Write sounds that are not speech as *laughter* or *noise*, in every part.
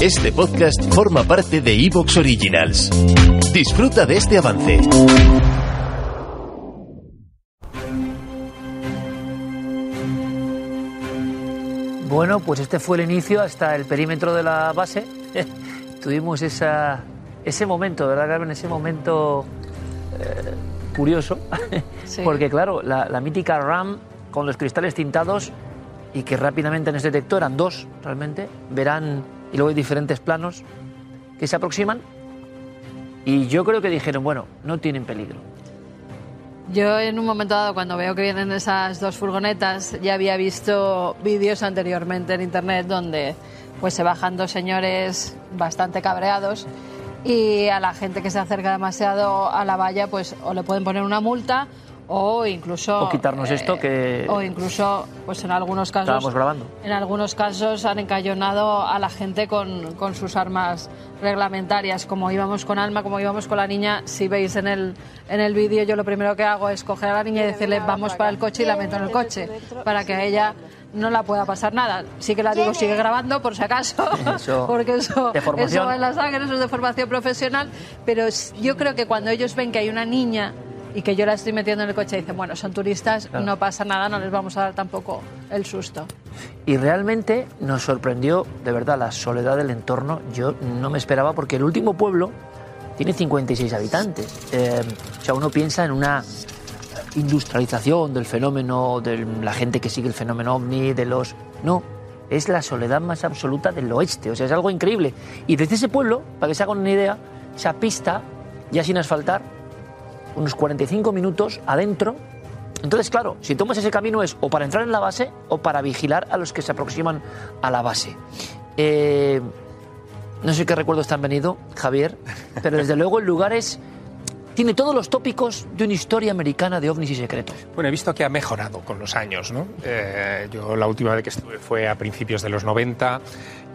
Este podcast forma parte de Evox Originals. Disfruta de este avance. Bueno, pues este fue el inicio hasta el perímetro de la base. *laughs* Tuvimos esa, ese momento, ¿verdad, Carmen? Ese momento eh, curioso. *laughs* Sí. Porque, claro, la, la mítica RAM con los cristales tintados y que rápidamente en ese detector eran dos realmente, verán, y luego hay diferentes planos que se aproximan. Y yo creo que dijeron, bueno, no tienen peligro. Yo en un momento dado, cuando veo que vienen esas dos furgonetas, ya había visto vídeos anteriormente en internet donde pues se bajan dos señores bastante cabreados y a la gente que se acerca demasiado a la valla pues o le pueden poner una multa o incluso O quitarnos esto que- o incluso pues en algunos casos Estábamos grabando. en algunos casos han encallonado a la gente con, con sus armas reglamentarias, como íbamos con Alma, como íbamos con la niña. Si veis en el, en el vídeo, yo lo primero que hago es coger a la niña y decirle vamos para el coche y la meto en el coche, para que a ella no la pueda pasar nada. Sí que la digo, sigue grabando por si acaso, *laughs* Eso, *laughs* porque eso, de formación. eso va en la sangre, eso es de formación profesional, pero s- yo creo que cuando ellos ven que hay una niña y que yo la estoy metiendo en el coche, dicen, bueno, son turistas, Claro. no pasa nada, no les vamos a dar tampoco el susto. Y realmente nos sorprendió, de verdad, la soledad del entorno. Yo no me esperaba porque el último pueblo tiene 56 habitantes. Eh, o sea, uno piensa en una industrialización del fenómeno, de la gente que sigue el fenómeno ovni, de los... No, es la soledad más absoluta del oeste. O sea, es algo increíble. Y desde ese pueblo, para que se hagan una idea, esa pista, ya sin asfaltar, unos 45 minutos adentro. Entonces, claro, si tomas ese camino es o para entrar en la base o para vigilar a los que se aproximan a la base. Eh, no sé qué recuerdos te han venido, Javier, pero desde *laughs* luego el lugar es... Tiene todos los tópicos de una historia americana de ovnis y secretos. Bueno, he visto que ha mejorado con los años, ¿no? Eh, yo la última vez que estuve fue a principios de los 90.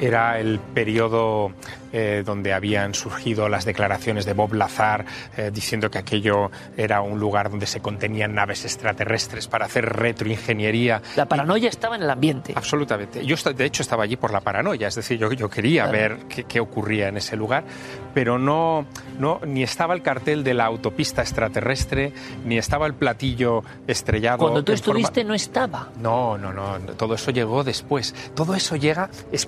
Era el periodo eh, donde habían surgido las declaraciones de Bob Lazar eh, diciendo que aquello era un lugar donde se contenían naves extraterrestres para hacer retroingeniería. La paranoia estaba en el ambiente. Absolutamente. Yo, de hecho, estaba allí por la paranoia. Es decir, yo, yo quería Claro. ver qué, qué ocurría en ese lugar, pero no, no, ni estaba el cartel de la autopista extraterrestre, ni estaba el platillo estrellado. Cuando tú en forma- estuviste no estaba. no, no, no, todo eso llegó después. Todo eso llega, es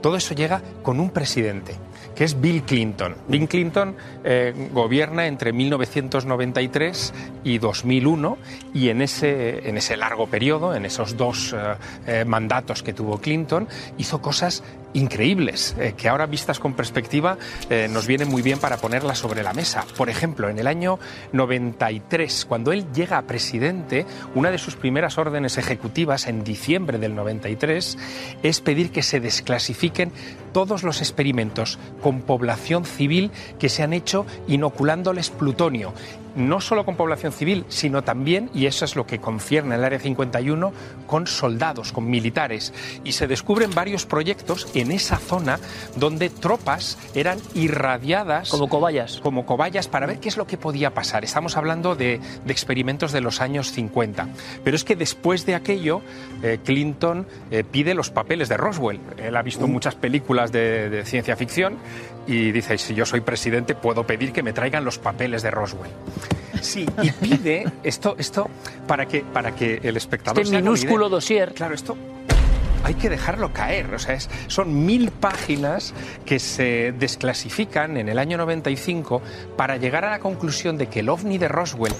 todo eso llega con un presidente, que es Bill Clinton. Bill Clinton eh, gobierna entre 1993 y 2001 y en ese, en ese largo periodo, en esos dos eh, eh, mandatos que tuvo Clinton, hizo cosas increíbles eh, que ahora vistas con perspectiva eh, nos vienen muy bien para ponerlas sobre la mesa. Por ejemplo, en el año 93, cuando él llega a presidente, una de sus primeras órdenes ejecutivas en diciembre del 93 es pedir que se desclasifiquen todos los experimentos con población civil que se han hecho inoculándoles plutonio no solo con población civil, sino también, y eso es lo que concierne al Área 51, con soldados, con militares. Y se descubren varios proyectos en esa zona donde tropas eran irradiadas Como cobayas. como cobayas para ver qué es lo que podía pasar. Estamos hablando de, de experimentos de los años 50. Pero es que después de aquello, eh, Clinton eh, pide los papeles de Roswell. Él ha visto muchas películas de, de ciencia ficción y dice, si yo soy presidente, puedo pedir que me traigan los papeles de Roswell. Sí, y pide esto, esto para que, para que el espectador Este minúsculo dossier. Claro, esto hay que dejarlo caer. O sea, es- son mil páginas que se desclasifican en el año 95 para llegar a la conclusión de que el ovni de Roswell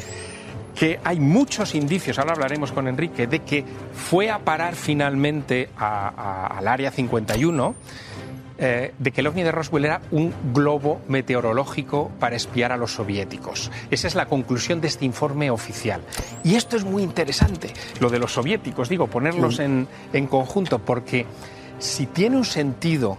que hay muchos indicios, ahora hablaremos con Enrique, de que fue a parar finalmente al área 51, eh, de que el ovni de Roswell era un globo meteorológico para espiar a los soviéticos. Esa es la conclusión de este informe oficial. Y esto es muy interesante, lo de los soviéticos, digo, ponerlos en, en conjunto, porque si tiene un sentido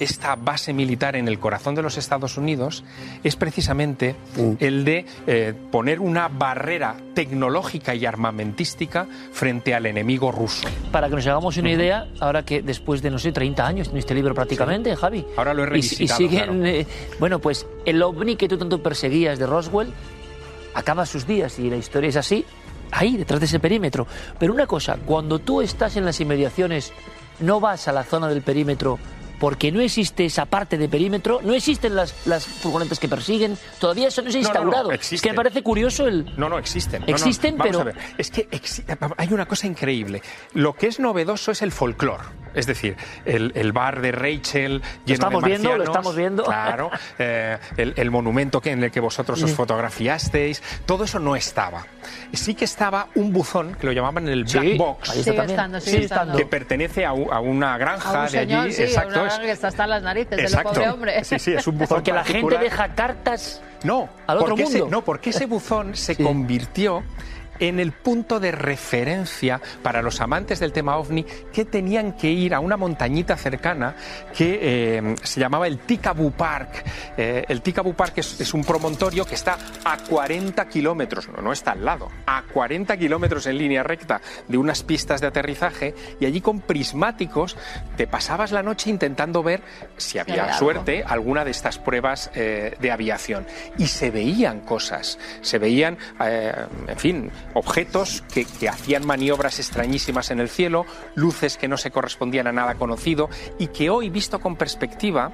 esta base militar en el corazón de los Estados Unidos es precisamente el de eh, poner una barrera tecnológica y armamentística frente al enemigo ruso. Para que nos hagamos una idea, ahora que después de, no sé, 30 años en este libro prácticamente, Javi. Ahora lo he y- revisitado, Y, siguen, claro. eh, bueno, pues el ovni que tú tanto perseguías de Roswell acaba sus días y la historia es así, ahí, detrás de ese perímetro. Pero una cosa, cuando tú estás en las inmediaciones, no vas a la zona del perímetro porque no existe esa parte de perímetro, no existen las, las furgonetas que persiguen, todavía eso no se ha No, no, no, instaurado. es que me parece curioso el... No, no, existen. Existen, vamos pero- a ver. Es que hay una cosa increíble. Lo que es novedoso es el folclore. Es decir, el, el bar de Rachel lleno estamos de viendo, lo estamos viendo. Claro, *laughs* eh, el, el monumento que, en el que vosotros os fotografiasteis, todo eso no estaba. Sí que estaba un buzón, que lo llamaban el Black Sí, Box, ahí está Sigue también. estando, que pertenece a, una A granja de allí. sí, Exacto, una es- granja que está hasta en las narices exacto. del pobre hombre. Sí, sí, es un buzón Porque la gente particular. deja cartas No, al otro porque ese- mundo. no, porque ese buzón se Sí. convirtió en el punto de referencia para los amantes del tema ovni que tenían que ir a una montañita cercana que eh, se llamaba el Tikabú Park. Eh, el Tikabú Park es, es un promontorio que está a 40 kilómetros, no, no está al lado, a 40 kilómetros en línea recta de unas pistas de aterrizaje y allí con prismáticos te pasabas la noche intentando ver si había suerte alguna de estas pruebas eh, de aviación. Y se veían cosas, se veían, en fin, objetos que, que hacían maniobras extrañísimas en el cielo, luces que no se correspondían a nada conocido y que hoy, visto con perspectiva,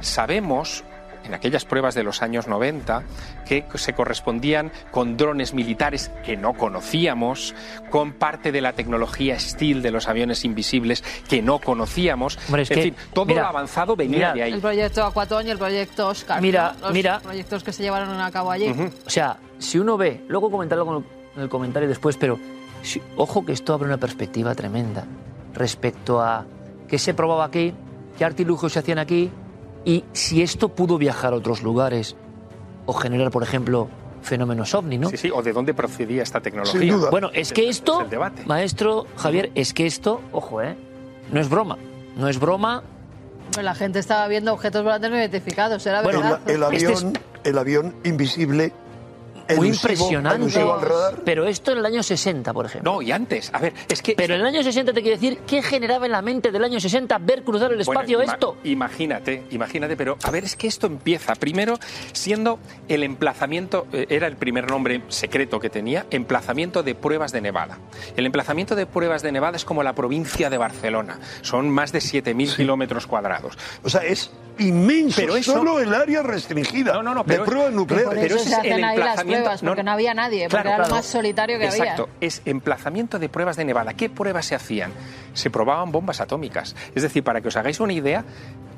sabemos en aquellas pruebas de los años 90 que se correspondían con drones militares que no conocíamos, con parte de la tecnología Steel de los aviones invisibles que no conocíamos. Hombre, es en que, fin, todo mira, lo avanzado venía mira, de ahí. El proyecto Aquatón y el proyecto Oscar. Mira, ¿no? Los mira. proyectos que se llevaron a cabo allí. O sea, si uno ve, luego comentarlo con en el comentario después, pero si- ojo que esto abre una perspectiva tremenda respecto a qué se probaba aquí, qué artilugios se hacían aquí y si esto pudo viajar a otros lugares o generar, por ejemplo, fenómenos ovni, ¿no? Sí, sí, o de dónde procedía esta tecnología. Sin duda. Bueno, es que esto, es el debate. maestro Javier, es que esto, ojo, ¿eh? No es broma. No es broma. Pues la gente estaba viendo objetos volantes no identificados, era Bueno, El, verdad. el Este es- avión, el avión invisible. Muy impresionante. Pero esto en el año 60, por ejemplo. No, y antes, a ver, es que... Pero en el año 60 te quiero decir, ¿qué generaba en la mente del año 60 ver cruzar el Bueno, espacio ima- esto? Imagínate, imagínate, pero a ver, es que esto empieza primero siendo el emplazamiento, eh, era el primer nombre secreto que tenía, emplazamiento de pruebas de Nevada. El emplazamiento de pruebas de Nevada es como la provincia de Barcelona, son más de 7.000 kilómetros cuadrados. O sea, es inmenso Pero eso- solo el área restringida No, no, no, de pero- pruebas Por nucleares. pero eso ese se es hacen el ahí las emplazamiento- pruebas, no, porque no, había nadie, claro, porque era claro. lo más solitario que Exacto, había. es emplazamiento de pruebas de Nevada. ¿Qué pruebas se hacían? Se probaban bombas atómicas. Es decir, para que os hagáis una idea,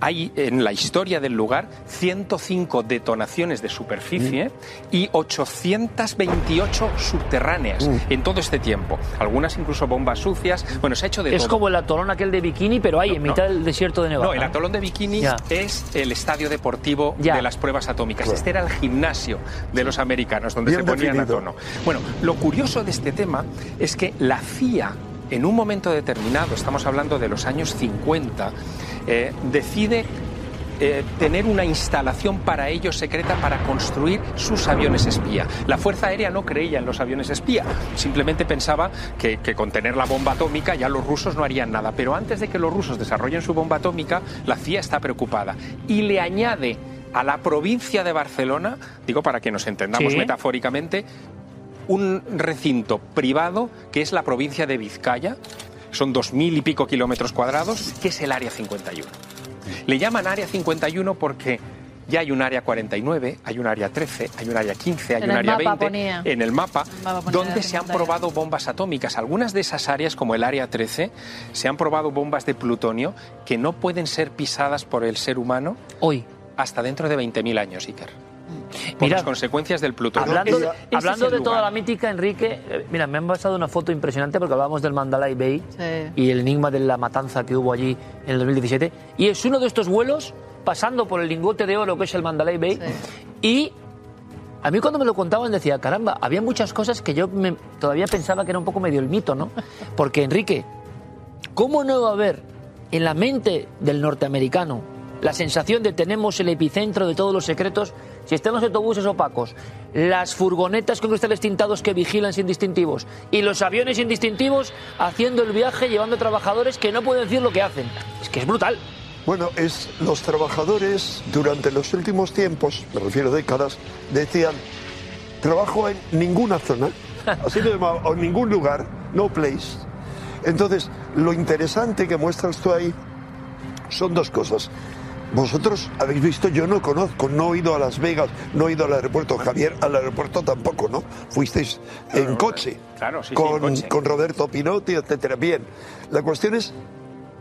hay en la historia del lugar 105 detonaciones de superficie y 828 subterráneas en todo este tiempo. Algunas incluso bombas sucias. Bueno, se ha hecho de Es todo. como el atolón aquel de Bikini, pero ahí, en no. mitad del desierto de Nevada. No, el atolón de Bikini Ya. es el estadio deportivo Ya. de las pruebas atómicas. Este era el gimnasio de los americanos, donde Bien se ponían definido. a tono. Bueno, lo curioso de este tema es que la CIA, en un momento determinado, estamos hablando de los años 50, eh, decide eh, tener una instalación para ellos secreta para construir sus aviones espía. La Fuerza Aérea no creía en los aviones espía, simplemente pensaba que, que con tener la bomba atómica ya los rusos no harían nada. Pero antes de que los rusos desarrollen su bomba atómica, la CIA está preocupada y le añade a la provincia de Barcelona, digo para que nos entendamos Sí. metafóricamente, un recinto privado que es la provincia de Vizcaya, son dos mil y pico kilómetros cuadrados, que es el Área 51. Le llaman Área 51 porque ya hay un Área 49, hay un Área 13, hay un Área 15, hay En un Área mapa 20 ponía. en el mapa, el mapa donde se han probado bombas atómicas. Algunas de esas áreas, como el Área 13, se han probado bombas de plutonio que no pueden ser pisadas por el ser humano Hoy. hasta dentro de 20.000 años, Iker. Por Mira, las consecuencias del plutonio. Hablando, hablando de toda la mítica, Enrique, eh, mira, me han pasado una foto impresionante porque hablábamos del Mandalay Bay Sí. y el enigma de la matanza que hubo allí en el 2017. Y es uno de estos vuelos pasando por el lingote de oro que es el Mandalay Bay. Y a mí cuando me lo contaban decía, caramba, había muchas cosas que yo me- todavía pensaba que era un poco medio el mito, ¿no? *laughs* Porque, Enrique, ¿cómo no va a haber en la mente del norteamericano la sensación de tenemos el epicentro de todos los secretos, si están los autobuses opacos, las furgonetas con cristales tintados que vigilan sin distintivos y los aviones sin distintivos haciendo el viaje llevando trabajadores que no pueden decir lo que hacen. Es que es brutal. Bueno, es los trabajadores durante los últimos tiempos, me refiero a décadas, decían trabajo en ninguna zona, *laughs* así lo llamaba, o en ningún lugar, no place. Entonces, lo interesante que muestras tú ahí son dos cosas. Vosotros habéis visto, yo no conozco, no he ido a Las Vegas, no he ido al aeropuerto. Javier, al aeropuerto tampoco, ¿no? Fuisteis en coche. claro, sí, sí, con, en coche. con Roberto Pinotti, etcétera. Bien, la cuestión es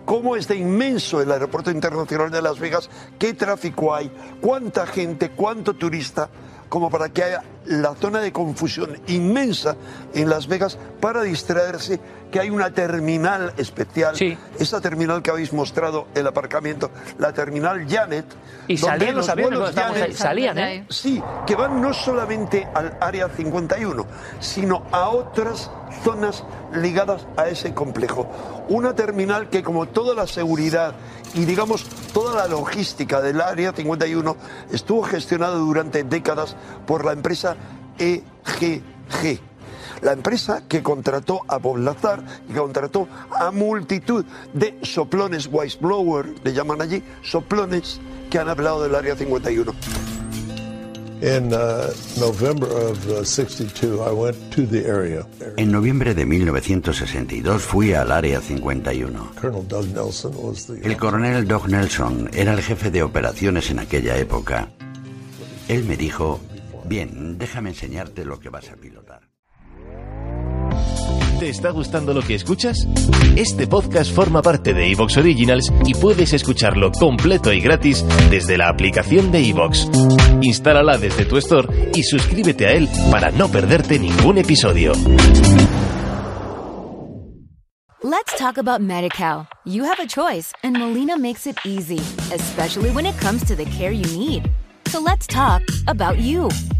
cómo es de inmenso el aeropuerto internacional de Las Vegas, qué tráfico hay, cuánta gente, cuánto turista, como para que haya la zona de confusión inmensa en Las Vegas para distraerse, que hay una terminal especial, Sí. esa terminal que habéis mostrado, el aparcamiento, la terminal Janet. Y donde salían los aviones Janet- salían, ¿eh? Sí, que van no solamente al área 51, sino a otras zonas ligadas a ese complejo. Una terminal que como toda la seguridad y digamos toda la logística del área 51 estuvo gestionada durante décadas por la empresa EGG. La empresa que contrató a Bob Lazar y que contrató a multitud de soplones whistleblower, le llaman allí, soplones que han hablado del área 51. In uh, November of uh, 62, I went to the area. En noviembre de 1962 fui al Área 51. Colonel Doug Nelson was the. El coronel Doug Nelson era el jefe de operaciones en aquella época. Él me dijo, bien, déjame enseñarte lo que vas a pilotar. ¿Te está gustando lo que escuchas? Este podcast forma parte de Evox Originals y puedes escucharlo completo y gratis desde la aplicación de Evox. Instálala desde tu store y suscríbete a él para no perderte ningún episodio. Let's talk about MediCal. You have a choice, and Molina makes it easy, especially when it comes to the care you need. So let's talk about you,